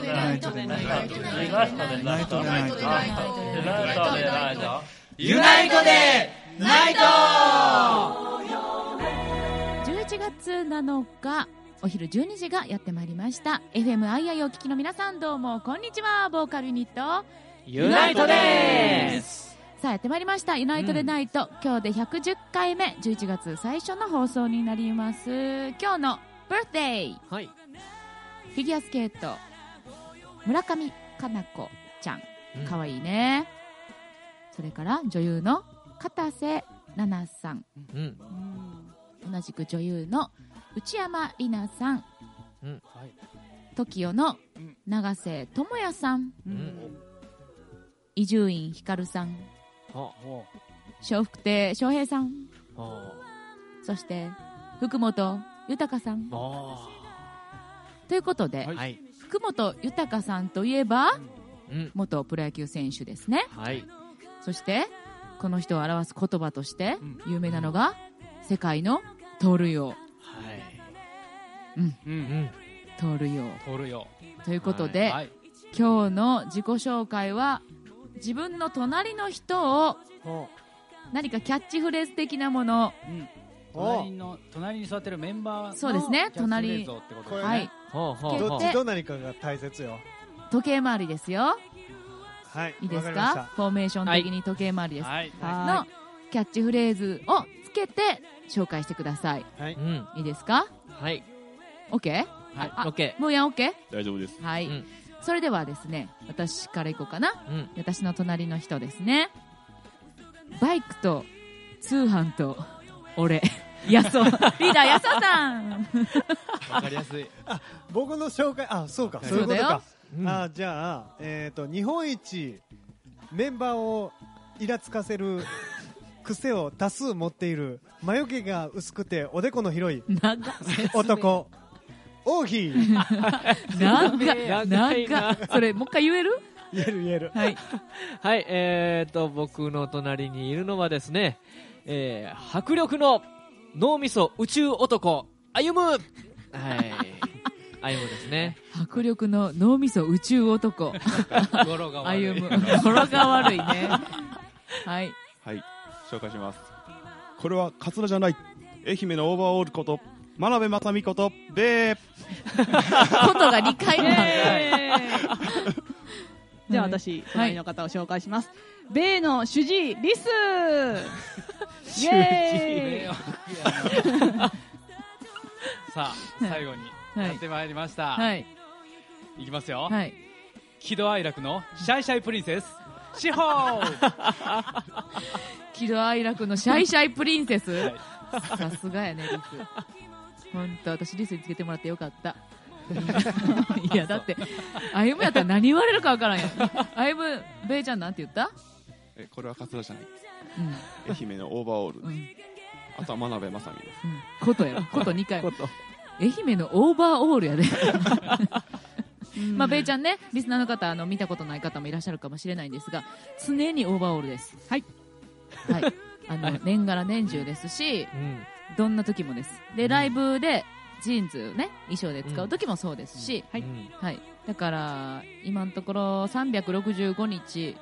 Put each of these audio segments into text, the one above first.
トでナイトでナイトでナイトでナイトでナイトでナイトユナイトでナイト11月7日お昼12時がやってまいりました。FM アイアイをお聞きの皆さんどうもこんにちは。ボーカルユニットユナイトです。さあやってまいりました。ユナイトでナイト、今日で110回目11月最初の放送になります。今日のバースデーはい。フィギュアスケート村上佳菜子ちゃん。うん。かわいいね、それから女優の片瀬奈々さん。うん。同じく女優の内山里奈さん。うん。TOKIO のうん。永瀬智也さん。うん。伊集院光さん。あ。笑福亭笑瓶さん。あ。そして福本豊さん。あということで、はいはい福本豊さんといえばうん。元プロ野球選手ですね。はい。そしてこの人を表す言葉としてうん。有名なのが世界の盗塁王。はい。ううんん。盗塁王。通るよということで、はい今日の自己紹介は自分の隣の人を何かキャッチフレーズ的なものうん隣の隣に座ってるメンバーのそうですね。キャッチフレーズをってことこれですね。はい。ほうほうほう。どっちど何かが大切よ。時計回りですよ。はいいいですか？フォーメーション的に時計回りです、はい。のキャッチフレーズをつけて紹介してください。はい。うん。いいですか？はい。OK? はい。あオッケもうやん？OK? 大丈夫です。はい、うん。それではですね私からいこうかな。ーうん。私の隣の人ですね。バイクと通販と俺。やそう。リーダーやそうさん。わかりやすい。僕の紹介あそうか。はい。そういうことそうだよ。かあじゃあえっと日本一メンバーをイラつかせる 癖を多数持っている魔除けが薄くておでこの広い長っ男王妃。長っ長いな。長っそれもう一回言える？言える言える。はい。はいえーと僕の隣にいるのはですねえー迫力の脳みそ宇宙男歩む。はい。歩むですね。迫力の脳みそ宇宙男。語呂が悪い。歩む。語呂が悪いね。はい。はい、紹介します。これはカツラじゃない。愛媛のオーバーオールこと、真鍋正美こと、べー。ことが2回もあるじゃあ私、隣の方を紹介します。米の主治リス。イエーイ。さあ最後にはいやってまいりました、はい。い、きますよ、はい。喜怒哀楽のシャイシャイプリンセス。シホー！喜怒哀楽のシャイシャイプリンセス、はい。さすがやねリス。本当私リスにつけてもらってよかった いやだって歩夢やったら何言われるかわからんやん歩夢ベイちゃんなんて言った？えこれはカツラじゃない。うん愛媛のオーバーオール。うんうんあとは真鍋正美です。ことやろ こと2回こと愛媛のオーバーオールやでまあ、ベイちゃんね、リスナーの方、あの、見たことない方もいらっしゃるかもしれないんですが、常にオーバーオールです。はい。はい。あの、年がら年中ですし、うんどんな時もです。で、ライブで、ジーンズね、衣装で使う時もそうですし、はい。うん。はい。だから、今のところ365日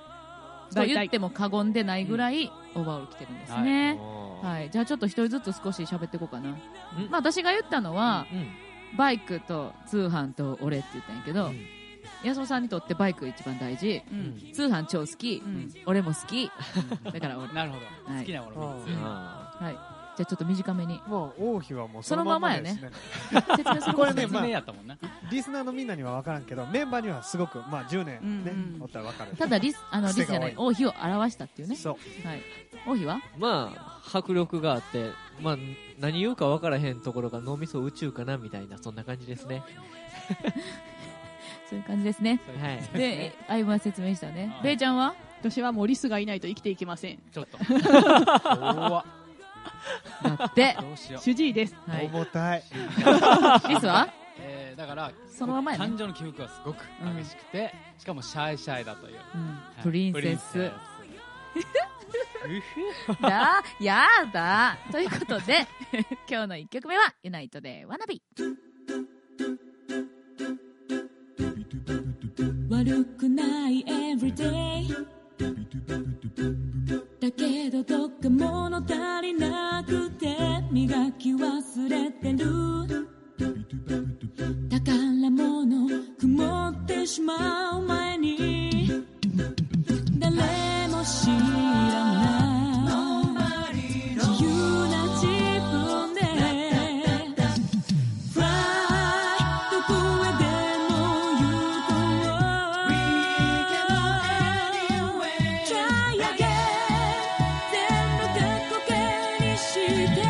と言っても過言でないぐらい、オーバーオール着てるんですね。おーはい。じゃあちょっと一人ずつ少し喋っていこうかな。ん。まあ私が言ったのは、うん。バイクと通販と俺って言ったんやけど、うん。安尾さんにとってバイク一番大事、うん。通販超好き、うん。俺も好き、だから俺。なるほど、はい。好きなも。のうん。あはい。じゃあちょっと短めに。もう王妃はもうそのままやね。ですね。説明するこれね説明やったもんな、リスナーのみんなには分からんけどメンバーにはすごくまあ10年ね、うんうん。おったら分かる。ただリス、あの、リスじゃない、王妃を表したっていうね。そう。はい。王妃は？まあ迫力があってまあ何言うか分からへんところが脳みそ宇宙かなみたいなそんな感じですね。そういう感じですね。はい。で、相葉は説明したね。は。い。ベイちゃんは？私はもうリスがいないと生きていけません。ちょっと だって、どうしよう、主治医です。はい。重たい。リスは？えー、だからそのままやね感情の起伏がすごく激しくて、しかもシャイシャイだという、うん。はい。プリンセス。だ、やだ。ということで、今日の1曲目は、ユナイトでわなび。「悪くない everyday だけどどっか物足りなくて磨き忘れてる。宝物曇ってしまう前に。誰も知らない。して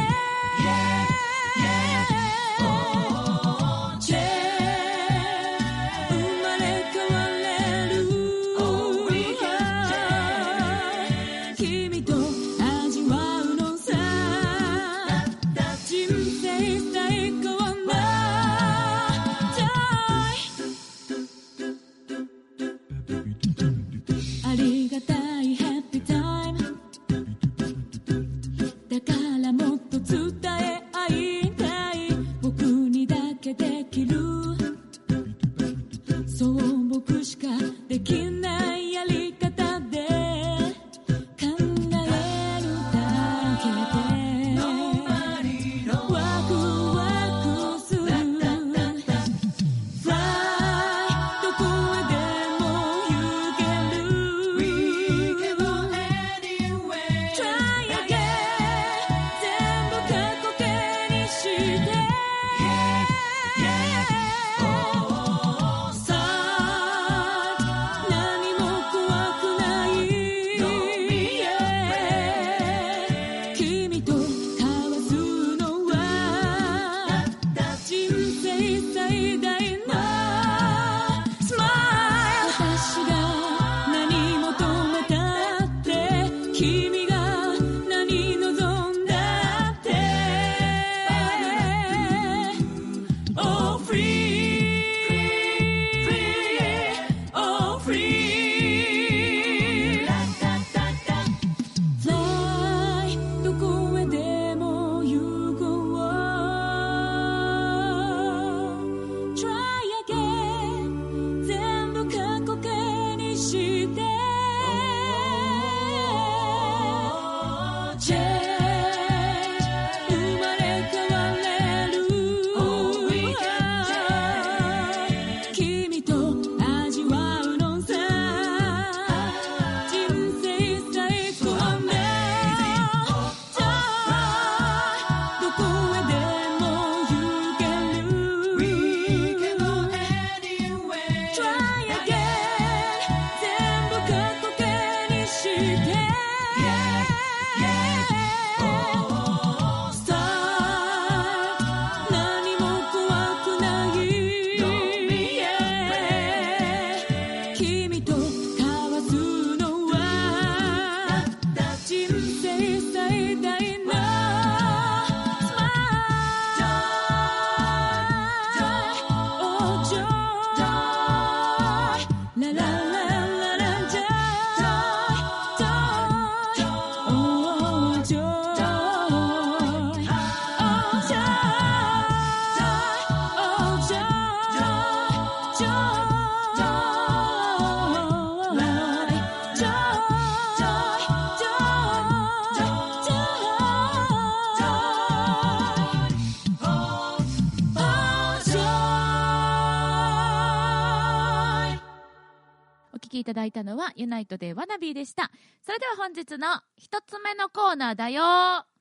ただいたのはユナイトでワナビーでした。それでは本日の一つ目のコーナーだよ。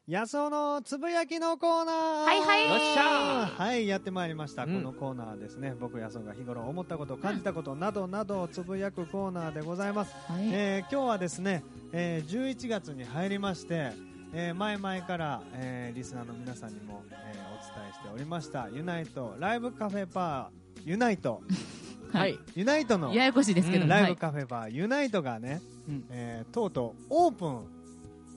野草のつぶやきのコーナー。はいはい。よっしゃ。はいやってまいりました、うん。このコーナーですね僕野草が日頃思ったこと感じたことなどなどをつぶやくコーナーでございます、はい。えー今日はですね、えー11月に入りまして、えー前々から、えーリスナーの皆さんにも、えーお伝えしておりましたユナイトライブカフェバーユナイトはい。ユナイトの。ややこしいですけど。も、うん。はい。ライブカフェバーユナイトがね、うん。えーとうとうオープンを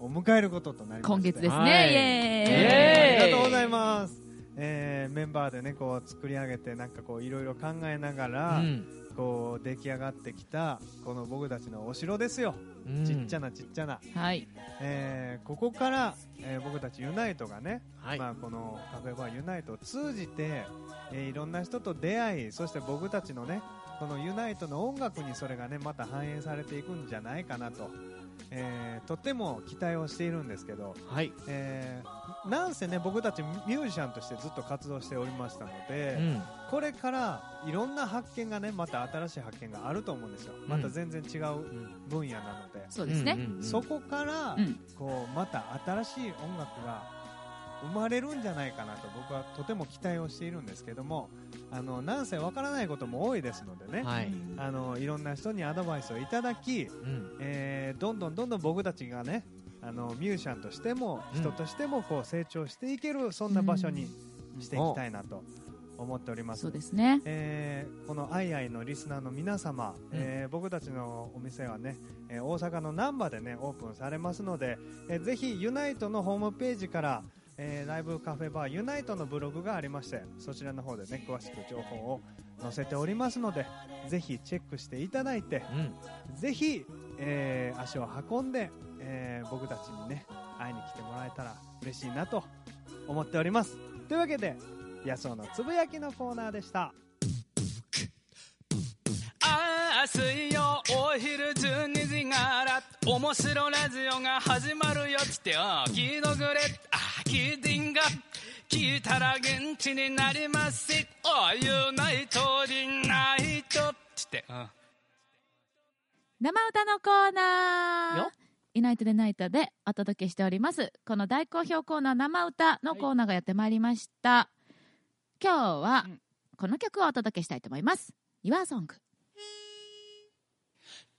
迎えることとなりまして。今月ですね、はい。イエーイ。ありがとうございます、えーメンバーでねこう作り上げてなんかこういろいろ考えながら、うんこう出来上がってきたこの僕たちのお城ですよ、うん。ちっちゃなちっちゃな、はい。えーここから、えー僕たちユナイトがね、はい。まあ、このカフェバーユナイトを通じて、えーいろんな人と出会いそして僕たちのねこのユナイトの音楽にそれがねまた反映されていくんじゃないかなと、えーとっても期待をしているんですけど、はい、えーなんせね僕たちミュージシャンとしてずっと活動しておりましたので、うん。これからいろんな発見がねまた新しい発見があると思うんですよ。また全然違う分野なので、そうですね、そこから、うん。こうまた新しい音楽が生まれるんじゃないかなと僕はとても期待をしているんですけどもあのなんせわからないことも多いですのでね、はい、あのいろんな人にアドバイスをいただき、うん。えーどんどんどんどん僕たちがねあのミュージシャンとしてもうん人としてもこう成長していけるそんな場所にしていきたいなと思っております。そう。ですね。えーこの「アイアイ」のリスナーの皆様、えー僕たちのお店はね、えー大阪の難波でねオープンされますので、えーぜひユナイトのホームページから、えーライブカフェバーユナイトのブログがありましてそちらの方でね詳しく情報を載せておりますのでぜひチェックしていただいてうん。ぜひ、えー足を運んで、えー僕たちにね会いに来てもらえたら嬉しいなと思っております。というわけで野草のつぶやきのコーナーでした。ああ水曜お昼12時から面白ラジオが始まるよっつってよ聞いとくれあ聞いてんが聞いたら元気になります。しおユナイトリナイトって。うん。生歌のコーナー。よ。ユナイトでナイトでお届けしております。この大好評コーナー生歌のコーナーがやってまいりました、今日はうん。この曲をお届けしたいと思います。YourSong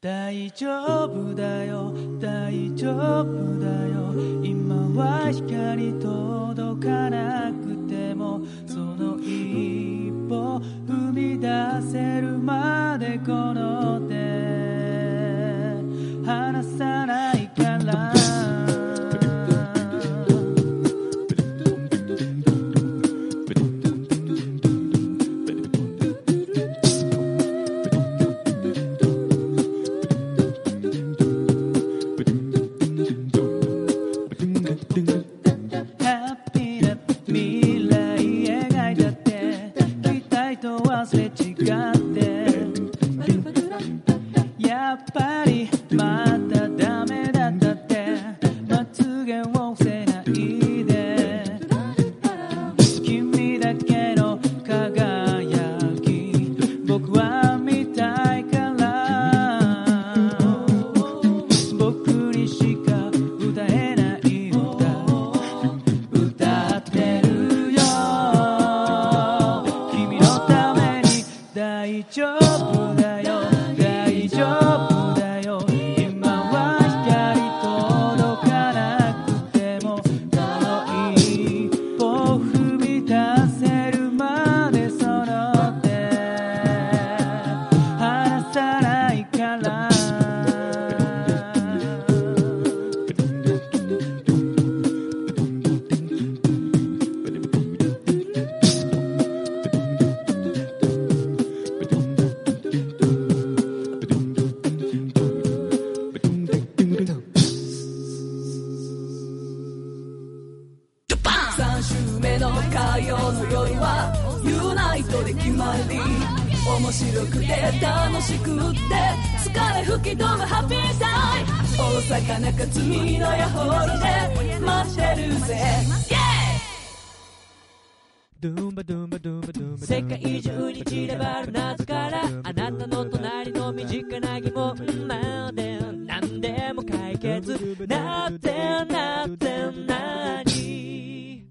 大丈夫だよ大丈夫だよ。今は光届かなくてもその一歩踏み出せるまでこの手離さないから。解決なってなってなに？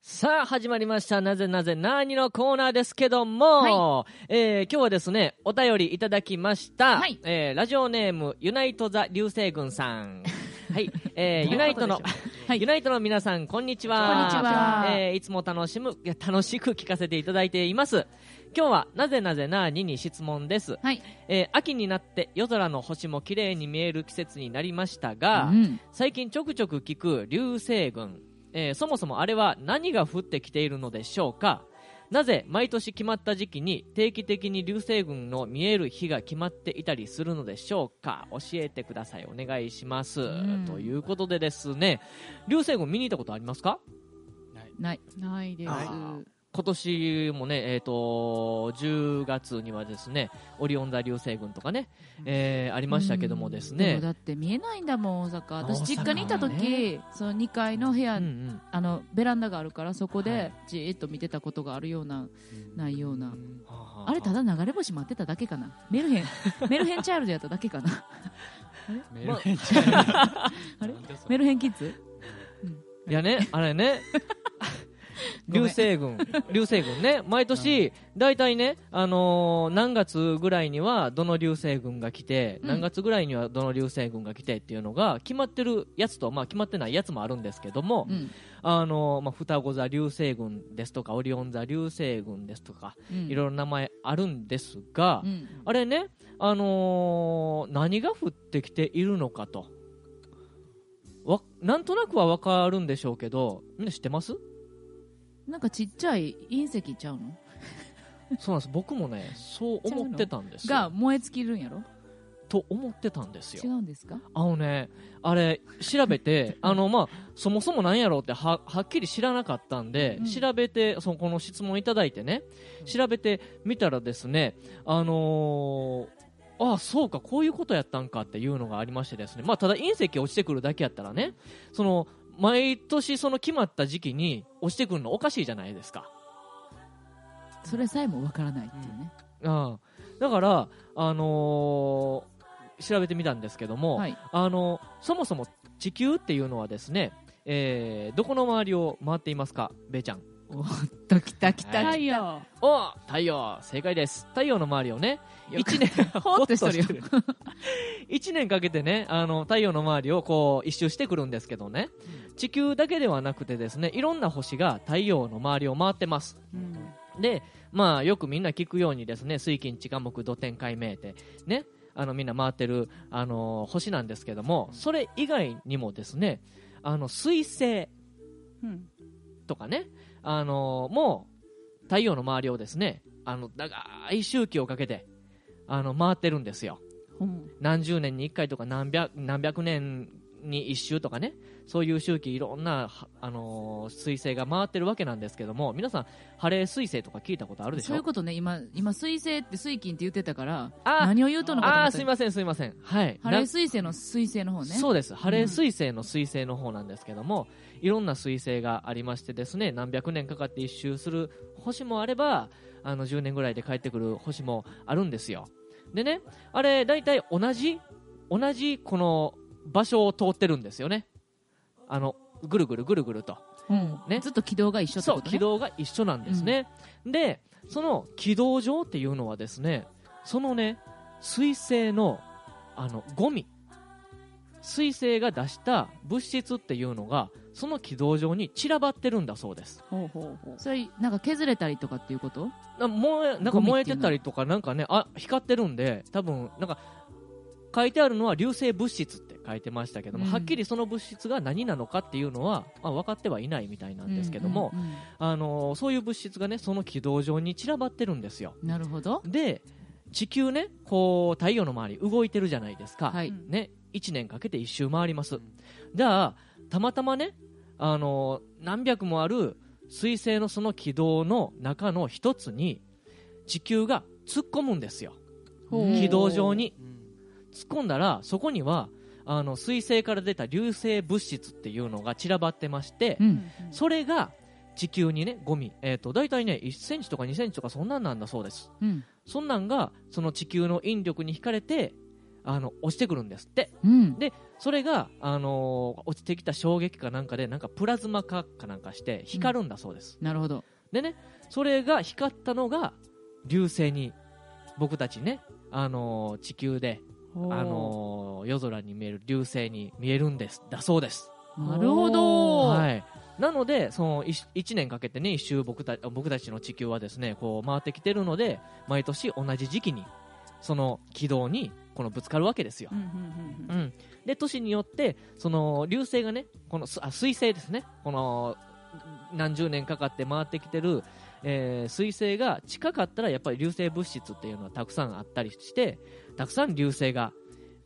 さあ、始まりました。なぜなぜなにのコーナーですけども、えー今日はですね、お便りいただきました。はいえーラジオネーム、ユナイトザ流星群さん。はい、えーユナイトの、はい ユナイトの皆さん、こんにちは。こんにちはえーいつも楽しむ、いや楽しく聞かせていただいています。今日は、なぜなぜなにに質問です。はい、えー秋になって夜空の星も綺麗に見える季節になりましたが、うん。最近ちょくちょく聞く流星群、えーそもそもあれは何が降ってきているのでしょうか？なぜ毎年決まった時期に定期的に流星群の見える日が決まっていたりするのでしょうか？教えてください。お願いします、ん。ということでですね。流星群見に行ったことありますか？ない。ない。です。今年もね、えー、と10月にはですねオリオン座流星群とかね、えーありましたけどもですうん。でねもだって見えないんだもん大阪。私実家にいた時、ねその2階の部屋、うんうん。あのベランダがあるからそこはでじーっと見てたことがあるような、ないような。はあはあ。れただ流れ星待ってただけかな？メルヘン。メルヘンチャイルドやっただけかな？メルヘンチャイルド。あれ？メルヘンキッズ？いやね、あれね、流星群、流星群ね、毎年、大体ね、あのー何月ぐらいにはどの流星群が来て、うん。何月ぐらいにはどの流星群が来てっていうのが決まってるやつと、まあ、決まってないやつもあるんですけども、うん。あのーまあ、双子座流星群ですとか、オリオン座流星群ですとか、うん。いろいろ名前あるんですが、うん。あれね、あのー何が降ってきているのかと。わなんとなくは分かるんでしょうけど、みんな知ってます？なんかちっちゃい隕石ちゃうの？そうなんです。僕もね、そう思ってたんですがよ。燃え尽きるんやろ？と思ってたんです違よ。うんですか？あのね、あれ、調べて、あの、まあ、そもそも何やろうっては、はっきり知らなかったんで、うん調べて、その、この質問いただいてね、調べてみたらですね、あのーああ、そうか、こういうことやったんかっていうのがありましてですね、まあ、ただ隕石落ちてくるだけやったらね、その、毎年その決まった時期に落ちてくるのおかしいじゃないですか。それさえもわからないっていうね、ああだから、あのー調べてみたんですけども、はいあのそもそも地球っていうのはですね、えーどこの周りを回っていますか、べーちゃん。おっときたきた。は太陽。お太陽正解です。太陽の周りをね、よく1年、ほーっとしとるよ。ほっと1年かけてね、あの太陽の周りをこう一周してくるんですけどね、地球だけではなくてですね、いろんな星が太陽の周りを回ってます。うん。で、まあ、よくみんな聞くようにですね、水金地下木土天海明って、ね、あの、みんな回ってる、あの星なんですけども、それ以外にもですね、あの、水星うん。とかね、あのもう、太陽の周りをですね、あの、長い周期をかけて、あの、回ってるんですよ。うん。何十年に一回とか何百何百年に一周とかねそういう周期いろんな、はあのー彗星が回ってるわけなんですけども皆さんハレー彗星とか聞いたことあるでしょ？そういうことね。今今水星って水金って言ってたからあ何を言うとんのかあーすいませんすいません。はい。ハレーな水星の水星の方ね。そうです。ハレー彗星の彗星の方なんですけども、いろんな彗星がありましてですね何百年かかって一周する星もあればあの10年ぐらいで帰ってくる星もあるんですよ。でねあれ大体同じ同じこの場所を通ってるんですよね。あのぐるぐるぐるぐると。うん。ね。ずっと軌道が一緒ってことね。軌道が一緒なんですね、でその軌道上っていうのはですねそのね水星のあのゴミ水星が出した物質っていうのがその軌道上に散らばってるんだそうです。ほうほうほう。それなんか削れたりとかっていうこと？な燃えなんか燃えてたりとかなんかねあ光ってるんで多分なんか書いてあるのは流星物質って書いてましたけども、うん。はっきりその物質が何なのかっていうのは、まあ、分かってはいないみたいなんですけども、うんうんあのーそういう物質がねその軌道上に散らばってるんですよ。うんなるほど。で地球ねこう太陽の周り動いてるじゃないですか、はい。うんね、1年かけて1周回ります、じゃあたまたまね、あのー何百もある彗星のその軌道の中の一つに地球が突っ込むんですよ。軌道上に。突っ込んだらそこにはあの彗星から出た流星物質っていうのが散らばってまして、うん。それが地球にねゴミ、えー、と大体ね1センチとか2センチとかそんなんなんだそうです。うん。そんなんがその地球の引力に引かれてあの落ちてくるんですって。うん。でそれが、あのー落ちてきた衝撃かなんかでなんかプラズマ化かなんかして光るんだそうです、なるほど。でねそれが光ったのが流星に僕たちね、あのー地球で、あのー夜空に見える流星に見えるんですだそうです。なるほど。はい、なのでその 1, 年かけてね一周僕た僕たちの地球はですねこう回ってきてるので毎年同じ時期にその軌道にこのぶつかるわけですよ。う、んうんうんうん、で年によってその流星がねこのすあ水星ですね。この何十年かかって回ってきてる、えー水星が近かったらやっぱり流星物質っていうのはたくさんあったりしてたくさん流星が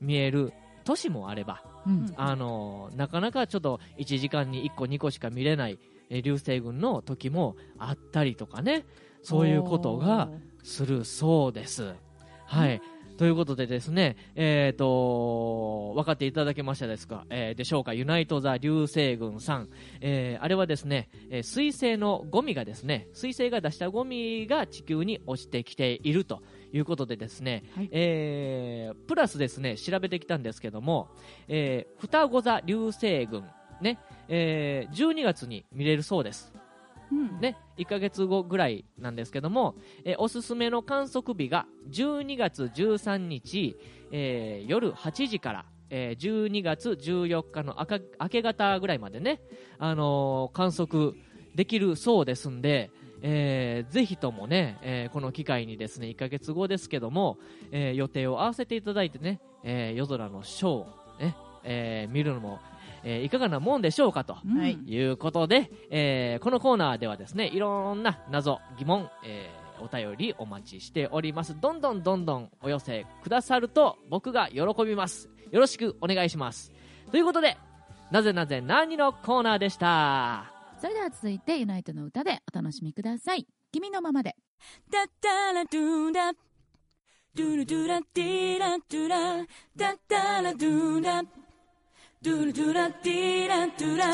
見える年もあれば、うん。あのなかなかちょっと1時間に1個2個しか見れないえー流星群の時もあったりとかね。そういうことがするそうです。はい。ということでですね、えっ、と、分かっていただけましたですか、えーでしょうか、ユナイト・ザ・流星群さん。えーあれはですね、えー水星のゴミがですね、水星が出したゴミが地球に落ちてきているということでですね、はいえープラスですね、調べてきたんですけども、えー双子座流星群、ね、えー12月に見れるそうです。ね、1ヶ月後ぐらいなんですけども、えーおすすめの観測日が12月13日、えー夜8時から、えー12月14日の明か明け方ぐらいまでね、あのー観測できるそうですんで、えーぜひともね、えーこの機会にですね1ヶ月後ですけども、えー予定を合わせていただいてね、えー夜空のショーをね、えー見るのも、えーいかがなもんでしょうかと。いいうことで、えーこのコーナーではですねいろんな謎、疑問、えーお便りお待ちしております。どんどんどんどんお寄せくださると僕が喜びます。よろしくお願いします。ということで、なぜなぜ何のコーナーでした？それでは続いてユナイトの歌でお楽しみください君のままでダッダラドゥダドゥルドゥラディラドゥラダッダラドゥダドゥルドゥラディラドゥラ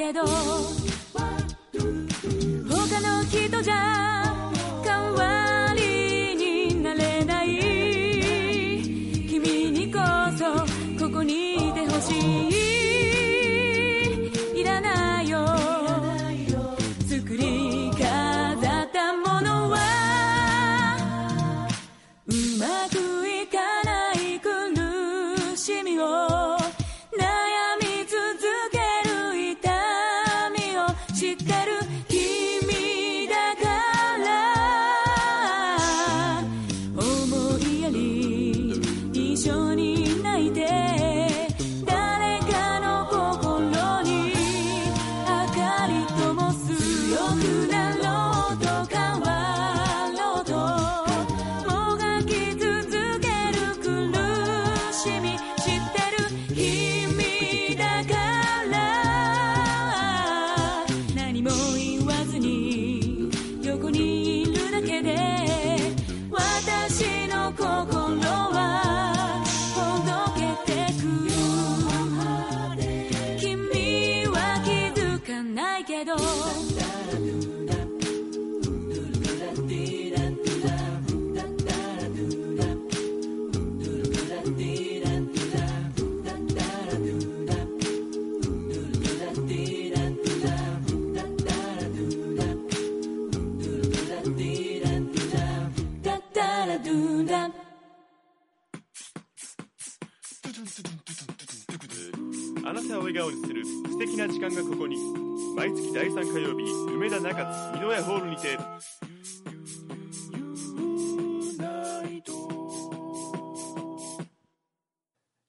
けど。他の人じゃな時間がここに。毎月第3火曜日梅田中津美濃屋ホールにて。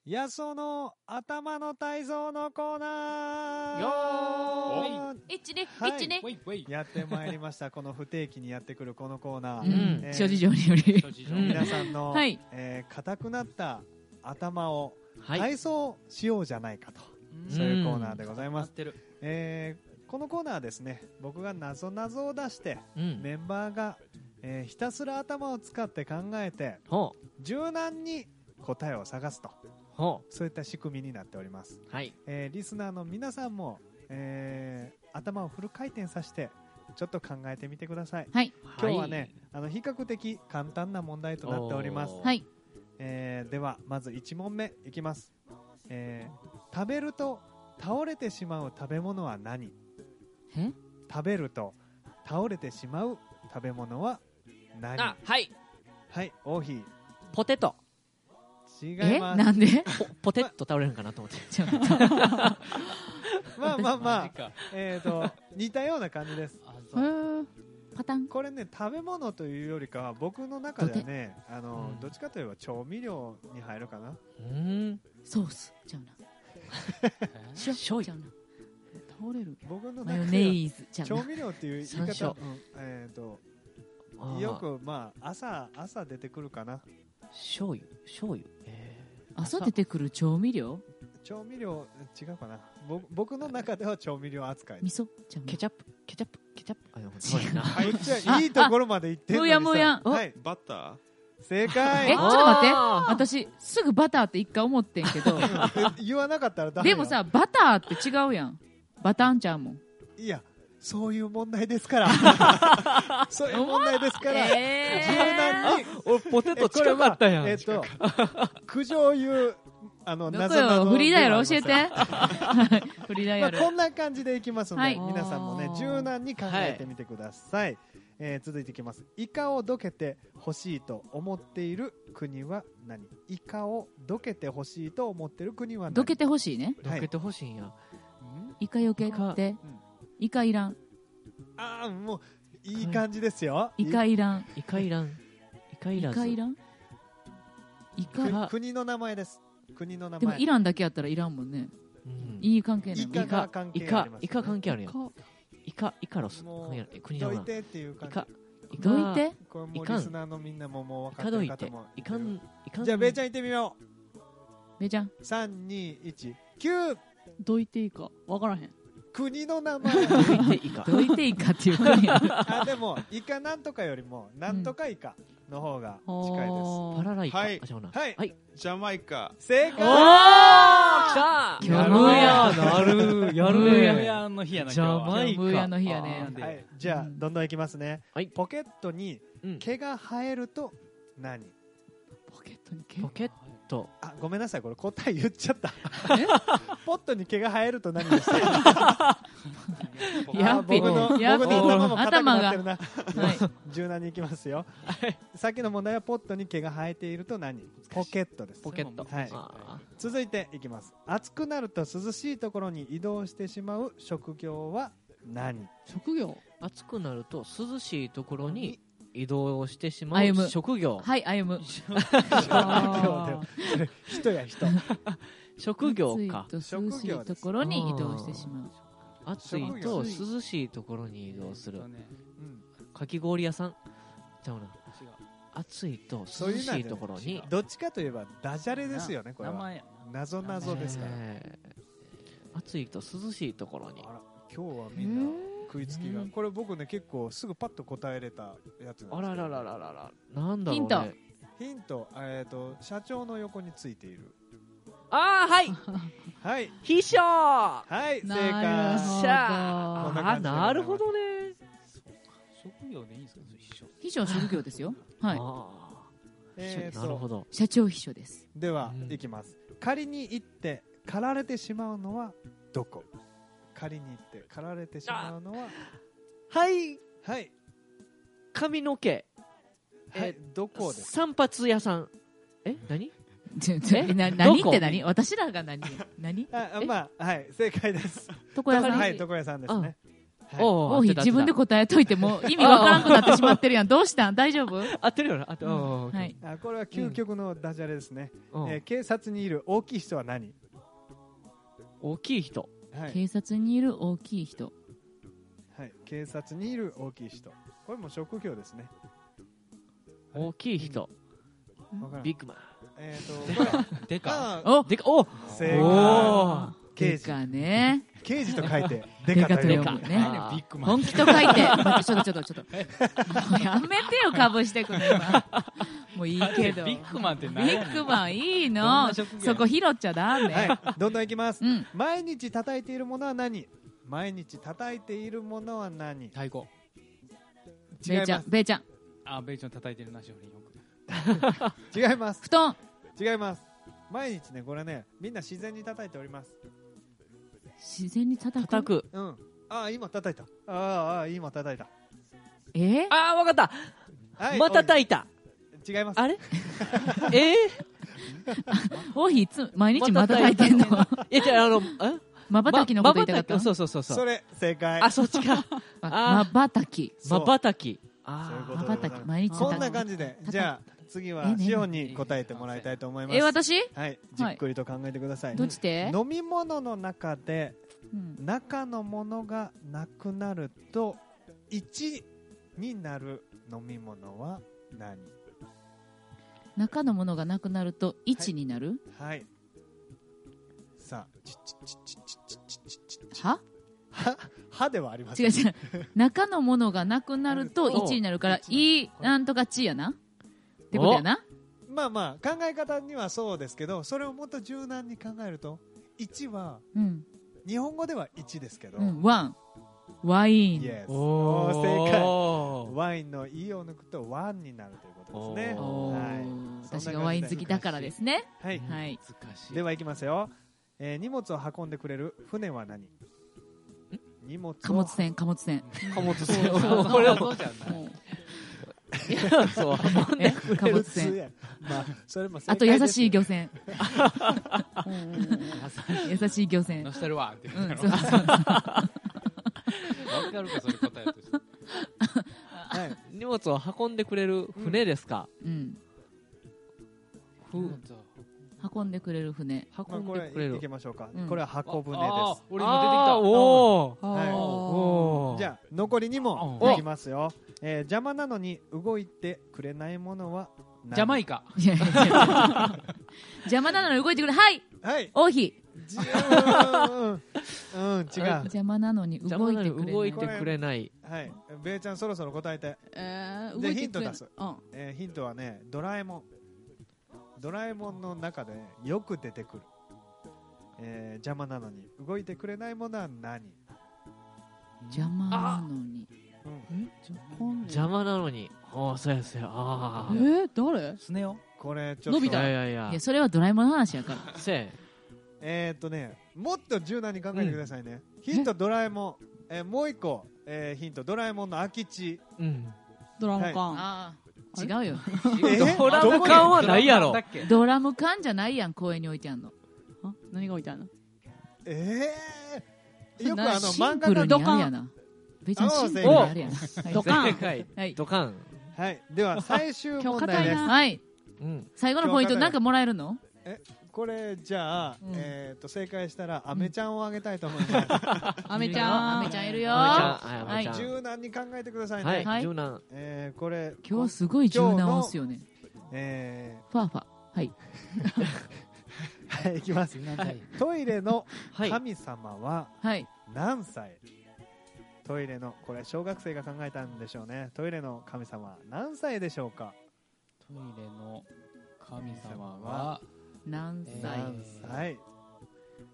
やその頭の体操のコーナー。よ一ねはい。一ね。やってまいりました。この不定期にやってくるこのコーナー、うん。えー諸事情により。うん。皆さんの、はい。えー硬くなった頭をはい。体操しようじゃないかと、そういうコーナーでございます、えーこのコーナーはですね僕がなぞなぞを出してうん。メンバーが、えーひたすら頭を使って考えてほ柔軟に答えを探すと。そういった仕組みになっております、うはい。えーリスナーの皆さんも、えー頭をフル回転させてちょっと考えてみてください。はい。今日はね、あの比較的簡単な問題となっております。はい。えーではまず1問目いきます、えー食べると倒れてしまう食べ物は何？え？食べると倒れてしまう食べ物は何？あはい。はい王妃ポテト。違えいます。なんで？ポポテッと倒れるんかなと思って。ちょっと。まあまあまあ。えーと似たような感じです。あへそう。ーパタン。これね食べ物というよりかは僕の中ではねあの、うん。どっちかといえば調味料に入るかな。うーん。ソース。ちゃうな塩醤油ちゃうな倒れる。僕のマヨネーズ調味料っていう言い方、うんえーとよくまあ朝朝出てくるかな。醤油醤油え朝？出てくる調味料？調味料違うかな。ぼ僕の中では調味料扱い。味噌？ケチャップ？ケチャップ？ケチャップ？あでもそうやなはいいいところまで行ってんのにさもやもやはいバッター正え解ちょっと待って。私すぐバターって一回思ってんけど。え 言わなかったらダメよ。でもさバターって違うやん。バターンちゃうも。んいやそういう問題ですから。そういう問題ですから、えー。柔軟に。おポテえこれはやえっと苦情言うあの謎々よ？フリーダイヤル教えて。フリーダイまあ、ヤルこんな感じでいきますので、はい。皆さんもね柔軟に考えてみてください、えー続いていきます。イカをどけてほしいと思っている国は何？イカをどけてほしいと思っている国は何？どけてほしいね。どけてほしいんや。うん？イカよけってイカいらん。ああもういい感じですよ、イカいらん。イカいらん。イカいイらず。カいらん？イくカ。国の名前です。国の名前。でもイランだけやったらいらんもんね。うん。いい関係ない。イカが関イカ係あります、イカ。関係あるやんイイカイカロス。国の名どいてっていう感じ。イカイカ。どいて？これもいうかんリスナーのみんなももう分イかってカどいて。る方もいかんいかんじゃあベイちゃん行ってみよべーちゃん。う3219どいていいか。わからへん。国の名前。どいてイカどいていいかっていう国やあでもイカなんとかよりもなんとかイカの方が近いです、パラライカはい。あ違うな。はい。はい。ジャマイカ。正解。おー来た。やなるやるやるややの日やなジャマイカ。ムーヤの日やねあーはい、じゃあどんどんいきますね、はい。ポケットにうん。毛が生えると何？ポケットに毛ポケットあごめんなさい。これ答え言っちゃった。ポットに毛が生えると何でした やっぴ僕の僕の頭も硬くなってるな。はい。柔軟にいきますよ。さっきの問題はポットに毛が生えていると何？ポケットです。ポケットはい。あ続いていきます。暑くなると涼しいところに移動してしまう職業は何？職業？ー暑くなると涼しいところに移動してしまう職業。はい歩む。あそれ人や人。職業か。暑いと涼しいところに移動してしまう。暑いと涼しいところに移動する。うんかき氷屋さん？ちゃうな。暑いと涼しいところに。どっちかといえばダジャレですよねこれは。名前。や謎謎ですから。え。ー暑いと涼しいところに。今日はみんな食いつきが、これ僕ね結構すぐパッと答えれたやつなんですけど。あららららららなんだろうね。ヒント。ヒント、えー、と社長の横についている。ああはい。はい。秘書。あはい正解。ほしゃこんなるほどね。職業でいいんですか？秘書。秘書は職業ですよ。はい。あえーーなるほど。社長秘書です。では、うん。いきます。仮に行って狩られてしまうのはどこ？仮に行って狩られてしまうのははい。はい。髪の毛。はいどこです散髪屋さん。え何？え？な何って何？私らが何？何？え？あまあはい正解です。床屋さん？はい床屋さんですね。はい。おう王妃自分で答えといても意味わからんくなってしまってるやん。どうしたん？大丈夫？合ってるよな合ってるうんはいあこれは究極のダジャレですね、うんえー警察にいる大きい人は何大きい人はい、警察にいる大きい人。はい、警察にいる大きい人。これも職業ですね。大きい人。ビッグマン。えーと でか。おでかお正お解刑事。でかね。刑事と書いてでデカとかと読読む。むねビッグマン。本気と書いて。ちょっとちょっとちょっと。やめてよかぶしてくる今もういいけど。ビッグマンってビ何やねんッグマンいいどんのな職業？そこ拾っちゃダメ、はいどんどんいきます。うん。毎日叩いているものは何？毎日叩いているものは何？太鼓。ベイちゃんベイちゃん。あベイちゃん叩いてるなしおりんよく。違います。布団。違います。毎日ねこれねみんな自然に叩いております。自然に叩く？叩く。うん。ああ今叩いた。ああああ今叩いた。え？ああわかった。はいまた叩いた違います。あれ？え王妃いつ毎日また炊いてんの？ー、いやじゃああのえ？まばたきのこと言いたかった？まそうそうそうそう。それ正解。あそっちか。まばたき。まばたき。そういうこあまばたき毎日こんな感じでじゃあ次はシオンに答えてもらいたいと思います。え私？はい。じっくりと考えてくださいどっちで、飲み物の中でうん。中のものがなくなると1になる飲み物は何？中のものがなくなると1になる？はい。さあは？は？はではありません。違う違う。中のものがなくなると1になるから「い」なんとか「ち」やな？ってことやな？まあまあ考え方にはそうですけどそれをもっと柔軟に考えると1は、うん、日本語では1ですけど、うん、ワン。ワイン。Yes 正解。ワインの「い」を抜くと「ワン」になるということですね。はい。私がワイン好きだからですね。はい、はい。難しい。ではいきますよ、えー荷物を運んでくれる船は何？荷物を貨物船貨物船。貨物船。これはそう。じゃないもう。そうえ貨物普通船。や まあそれも正あと 優しい漁船。優しい漁船。乗してるわって言うんうそうそうそうわかるかそれ答えとして。はい。荷物を運んでくれる船ですか、うん。ふ運んでくれる。船まあ、運んこれでくれるいきましょうか、うん。これは箱舟あでー俺今出てきた。あー。おー。はい。おじゃあ残り2問おいきますよ、えー邪魔なのに動いてくれないものは何？ジャマイカいやいやいや。邪魔なのに動いてくれはい。はい。王妃。じうん違う。邪魔なのに動いてくれない。のに動いてくれない。はい。ベイちゃんそろそろ答えて、えー、じゃあ動いてくれヒント出す。うん。えーヒントはねドラえもん。ドラえもんの中で、ね、よく出てくる、えー邪魔なのに動いてくれないものは何、邪魔なのに。うん、邪魔なのに。ああそうやそうや。ああえー、誰？スネ夫？これちょっと。のび太いやいやいや。いやそれはドラえもんの話やから。せやえーっとねもっと柔軟に考えてくださいね、ヒントドラえもん、えーもう一個、えーヒント。ドラえもんの空き地。うん。ドラム缶、ああ違うよ。え ドラム缶はないやろ。だっけドラム缶じゃないやん公園に置いてあんの。あ？何が置いてあるの？えー、よくあの漫画がプルにあるやな。ベイちゃんあシンプルにあるやなドカン。はい。ドカン。はい。では最終問題です。はいうん。最後のポイントなんかもらえるの？これじゃあ、うん。えー、と正解したらアメちゃんをあげたいと思います、アメちゃんアメちゃんいるよ。あはい。柔軟に考えてくださいね、はい、はい。柔軟。えーこれ今日すごい柔軟を押すよね。えファーファはい。ー はいいきます。柔軟剤トイレのはい。神様ははい。何歳、トイレのこれ小学生が考えたんでしょうね。トイレの神様何歳でしょうか？トイレの神様は、何歳、何歳、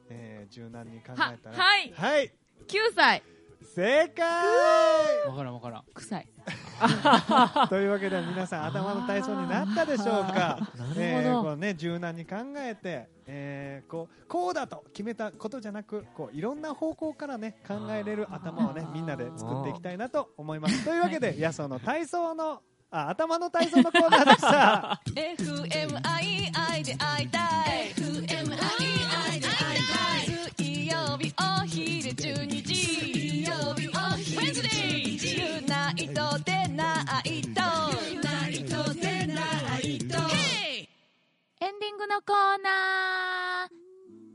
えー、柔軟に考はえたら？はい。はい。9歳。正解！わからんわからん。臭い というわけで皆さん頭の体操になったでしょうか？なるほど。えーこうね、柔軟に考えて、えーこうこうだと決めたことじゃなくこういろんな方向からね考えれる頭をねみんなで作っていきたいなと思います。というわけでやその体操のあ頭の体操のコーナーでした。FMII で会いたい FMII で会いたい水曜日お昼12時水曜日お昼12時ユナイトでないとユナイトでないとエンディングのコーナー。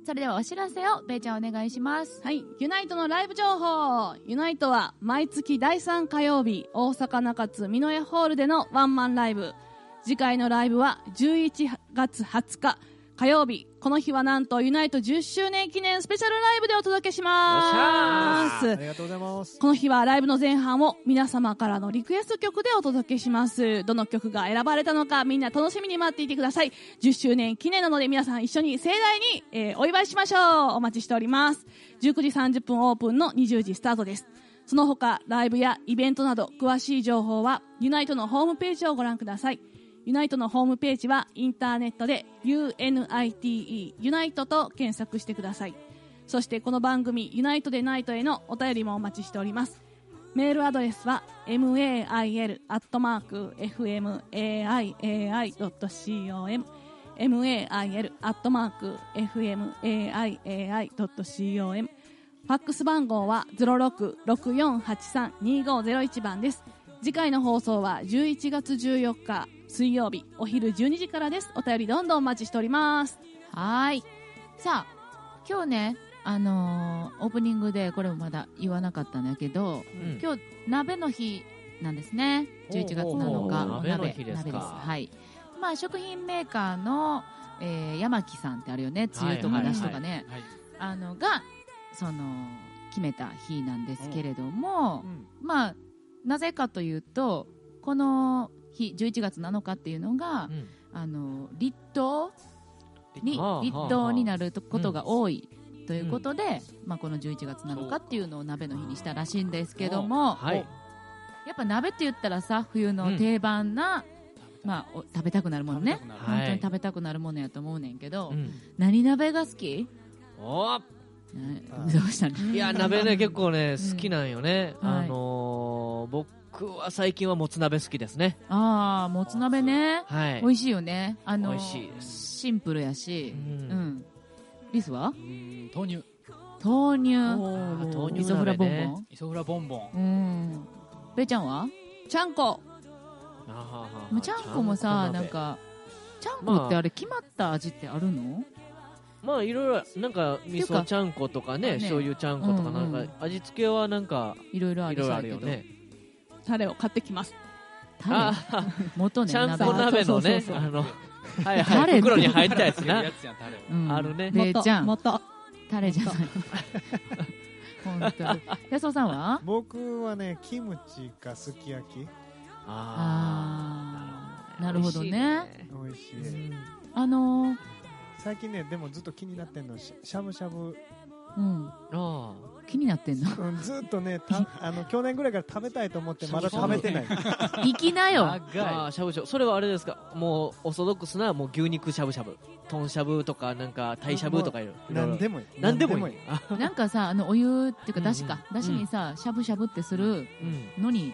それではお知らせをべいちゃんお願いしますはい、ユナイトのライブ情報。ユナイトは毎月第3火曜日、大阪中津美濃屋ホールでのワンマンライブ。次回のライブは11月20日火曜日。この日はなんとユナイト10周年記念スペシャルライブでお届けします。ありがとうございますこの日はライブの前半を皆様からのリクエスト曲でお届けします。どの曲が選ばれたのかみんな楽しみに待っていてください。10周年記念なので皆さん一緒に盛大に、えーお祝いしましょう。お待ちしております。19時30分オープンの20時スタートです。その他、ライブやイベントなど詳しい情報はユナイトのホームページをご覧ください。ユナイトのホームページはインターネットで UNITE ユナイトと検索してください。そしてこの番組ユナイトでナイトへのお便りもお待ちしております。メールアドレスは mail.fmaiai.com mail.fmaiai.com ファックス番号は0664832501番です。次回の放送は11月14日水曜日お昼12時からです。お便りどんどんお待ちしております。はーい。さあ今日ねあのーオープニングでこれもまだ言わなかったんだけど、うん。今日鍋の日なんですね。11月7日ほうほうほう鍋の日ですはい。まあ食品メーカーの、えー、山木さんってあるよね。つゆとかだしとかね、はい。あのがその決めた日なんですけれども、まあなぜかというとこの日11月7日っていうのが、うん。あの立冬に立冬になることが多いということで、まあ、この11月7日っていうのを鍋の日にしたらしいんですけども、はい。やっぱ鍋って言ったらさ冬の定番な、まあ、お食べたくなるものね。食べたくなる。本当はいに食べたくなるものやと思うねんけど、うん。何鍋が好き、お。どうしたの？いや鍋ね結構ねうん好きなんよね、はい。あのー僕は最近はもつ鍋好きですね。ああもつ鍋ね。はい。美味しいよね。あの美味しいです。シンプルやし、ううん。んリスは？豆乳。豆乳。豆乳イソフラボンボン？イソフラボンボン。うん。べーちゃんは？ちゃんこ。あちゃんこもさなんかちゃんこってあれ決まった味ってあるの？まあいろいろなんか味噌ちゃんことかねね。醤油ちゃんことかなんか味付けはなんかいろいろあるよねタレを買ってきます。タレ？あ 元ねちゃんこ鍋。のねそうそうそうそう。あのはいタレはい袋に入ったやつなあるね。べーちゃん。元。タレじゃない。本当。に安尾さんは？僕はねキムチかすき焼き。あー。なるほどね。美味しい、うん。あのー。最近ねでもずっと気になってんのししゃぶしゃぶ、うん。あ気になってんの？うん、ずっとねたあの去年ぐらいから食べたいと思ってまだ食べてない。行 きなよ。あしゃぶしゃぶそれはあれですか？もうオーソドックスなもう牛肉しゃぶしゃぶ。豚しゃぶとかなんか鯛しゃぶとかいる。何でもいい。何でもいい。なんかさあのお湯っていうかだしか。うんだしにさしゃぶしゃぶってするうんのに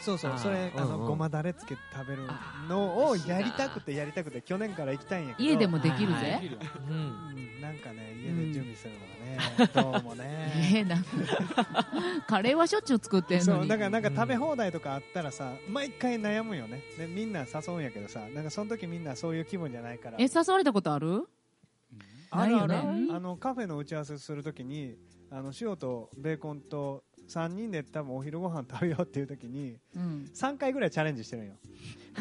そうそう。それあの、うんうん。ごまだれつけて食べるのをやりたくてやりたくて去年から行きたいんやけど。家でもできるはいぜ。できるようんうん。なんかね家で準備するのがね、どうもね。え ー、なんか。カレーはしょっちゅう作ってんそうだからなんか食べ放題とかあったらさ毎回悩むよね。でみんな誘うんやけどさなんかその時みんなそういう気分じゃないから。え誘われたことある？あるあるね。あのカフェの打ち合わせするときにあの塩とベーコンと3人で多分お昼ご飯食べようっていう時にうん。3回ぐらいチャレンジしてるんよ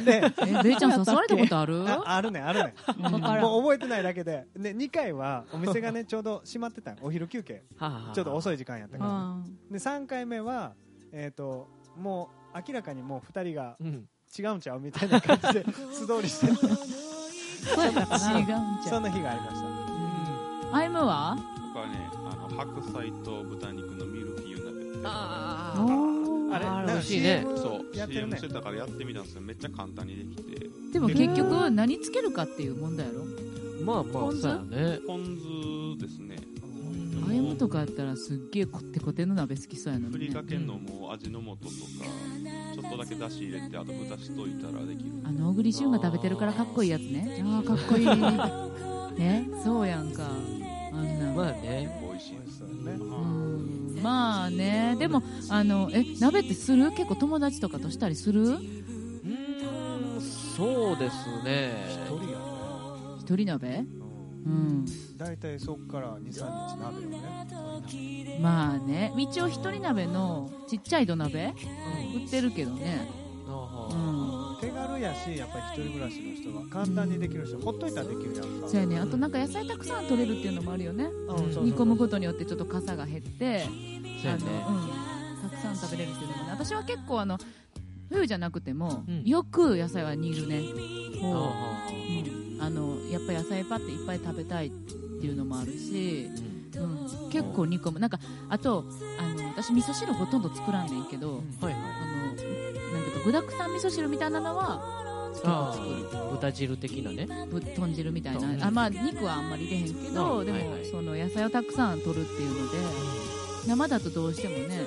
でえべーちゃん誘われたことある？ああるねあるね。うん。もう覚えてないだけで。で2回はお店がね ちょうど閉まってたお昼休憩。ちょっと遅い時間やったから。あで3回目はえっ、ともう明らかにもう2人がうん。違うんちゃうみたいな感じで 素通りしてるそうやったか違うんな。ちゃうそんな日がありました。アイムは？僕はねあの白菜と豚肉のミルフィーユ鍋って。あおー。あれあれなんか美味しいね。CM そう。やってる CM ねしてたからやってみたんですよ。めっちゃ簡単にできて。でも結局何つけるかっていう問題やろ？まあまあポン酢そうやねポン酢ですね。アイムとかやったらすっげえこってこての鍋好きそうやのふりかけんのも味の素とかちょっとだけだし入れてあと蓋しといたらできる。あの小栗旬が食べてるからかっこいいやつね。ああかっこいい。ねそうやんか。あんな。まあね美味しい美味しそね。うんまあね。でもあのえ鍋ってする？結構友達とかとしたりする？うーんそうですね。一人やね。一人鍋？うん。大体そっから23日鍋よね。まあね。一応一人鍋のちっちゃい土鍋？売ってるけどね。あうあん手軽やしやっぱり一人暮らしの人は簡単にできる人ほっといたらできるやんか。そうやね。あとなんか野菜たくさん取れるっていうのもあるよね。煮込むことによってちょっと傘が減ってそうやね。あの、うん、たくさん食べれるっていうのもね。私は結構あの冬じゃなくても、うん。よく野菜は煮るね、あう。ん。あのやっぱ野菜パッていっぱい食べたいっていうのもあるし、あうん。うん、結構煮込む。なんかあとあの私味噌汁ほとんど作らんねんけど、はいはい具だくさん味噌汁みたいなのはあ作るあ豚汁的なね。ぶ豚汁みたいうんなあまあ肉はあんまり入れへんけど、でも、うんはいはい。その野菜をたくさん取るっていうので生だとどうしてもね、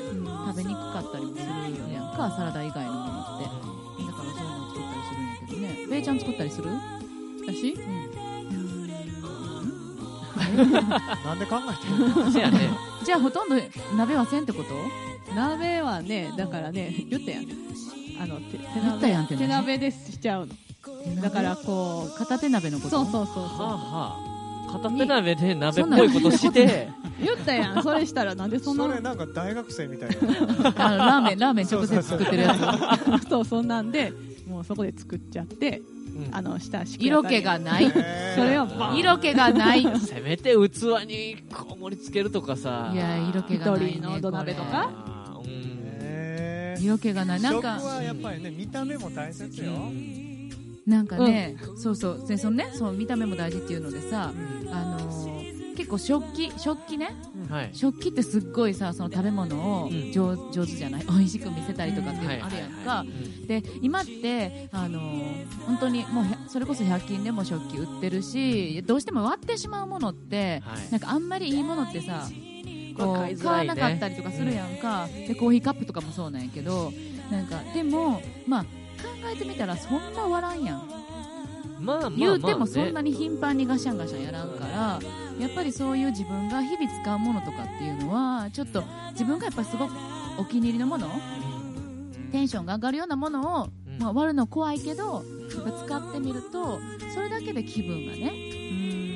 食べにくかったりもするやん。かサラダ以外のものって。だからそういうのを作ったりするんやけどね。べイちゃん作ったりする？私？なんで考えてるの？ね。じゃあほとんど鍋はせんってこと？鍋はねだからね言ったやんあの手手言ったやんって鍋何手鍋でしちゃうの。だからこう片手鍋のこと？そうそうそうはあそはあ。片手鍋で鍋っぽいことして？う言ったやん。それしたらなんでそんなそれなんか大学生みたいなあのラーメンラーメン直接作ってるやつ。そうそんなんでもうそこで作っちゃってうんあの下敷き色気がないそれを色気がないいせめて器にこう。盛り付けるとかさや色気がない、ね、の土鍋とか色気がない。なん食かはやっぱりね見た目も大切よ。なんかね、そうそう。でそのねその見た目も大事っていうのでさ、あのー結構食器食器ね。はい。食器ってすっごいさその食べ物をうん。上,、上手じゃない？美味しく見せたりとかっていうはいのあるやんか、はいはいで今って、あのー本当にもうそれこそ100均でも食器売ってるしどうしても割ってしまうものって、はい。なんかあんまりいいものってさこまあう買わなかったりとかするやんか、でコーヒーカップとかもそうなんやけど。なんかでもまあ考えてみたらそんな割らんやん。まあまあまあ、ね、言うてもそんなに頻繁にガシャンガシャンやらんからやっぱりそういう自分が日々使うものとかっていうのはちょっと自分がやっぱりすごくお気に入りのものテンションが上がるようなものを、うん。まあ、割るの怖いけどやっぱ使ってみるとそれだけで気分がね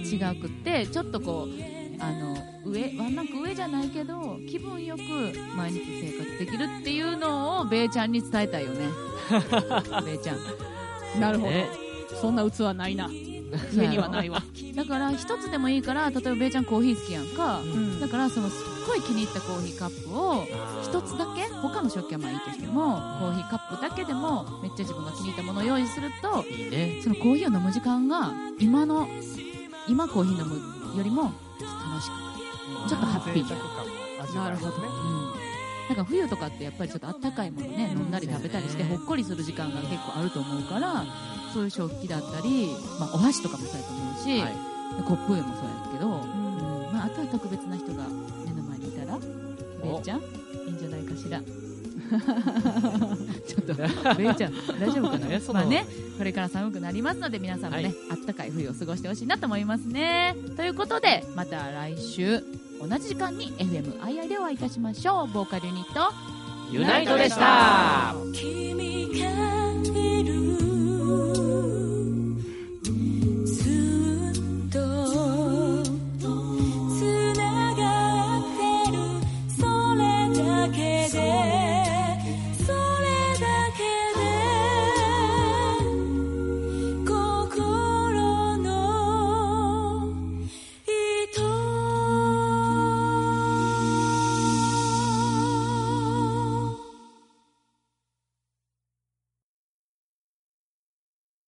違くってちょっとこうあの上ワンランク上じゃないけど気分よく毎日生活できるっていうのをベイちゃんに伝えたいよね。ベイちゃん。なるほど。ねそんな器ないな。家にはないわ。だから一つでもいいから例えばベイちゃんコーヒー好きやんか、うん。だからそのすっごい気に入ったコーヒーカップをあー。一つだけ他の食器はまあいいとしてもコーヒーカップだけでもめっちゃ自分が気に入ったものを用意するといいね。そのコーヒーを飲む時間が今の今コーヒー飲むよりも楽しくちょっとハッピー。贅沢感も味わえるねなるほど。うん。なんか冬とかってやっぱりちょっとあったかいものね飲んだり食べたりしてほっこりする時間が結構あると思うからそういう食器だったり、まあ、お箸とかもそうやと思うし、はい。コップもそうやけど、うん。まあ、あとは特別な人が目の前にいたらベイちゃんいいんじゃないかしら ちょっとベイちゃん大丈夫かな？まあねこれから寒くなりますので皆さんもね、はい。あったかい冬を過ごしてほしいなと思いますね。ということでまた来週同じ時間に FMII でお会いいたしましょう。ボーカルユニットユナイトでした。君から